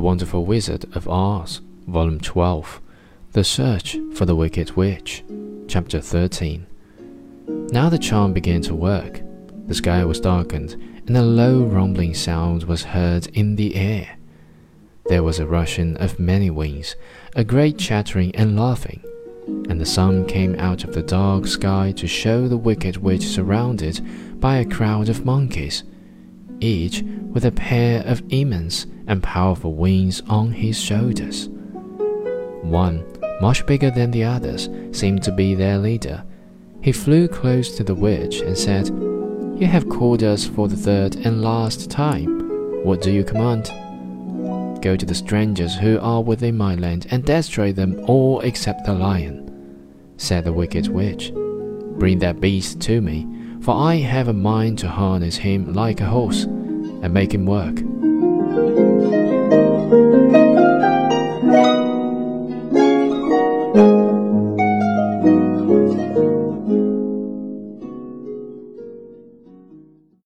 Wonderful Wizard of Oz, Volume 12, The Search for the Wicked Witch, Chapter 13. Now the charm began to work. The sky was darkened, and a low rumbling sound was heard in the air. There was a rushing of many wings, a great chattering and laughing, and the sun came out of the dark sky to show the wicked witch surrounded by a crowd of monkeys, each with a pair of immense and powerful wings on his shoulders. One, much bigger than the others, seemed to be their leader. He flew close to the witch and said, You have called us for the third and last time. What do you command? Go to the strangers who are within my land and destroy them all except the lion, said the wicked witch. Bring that beast to me, for I have a mind to harness him like a horse and make him work.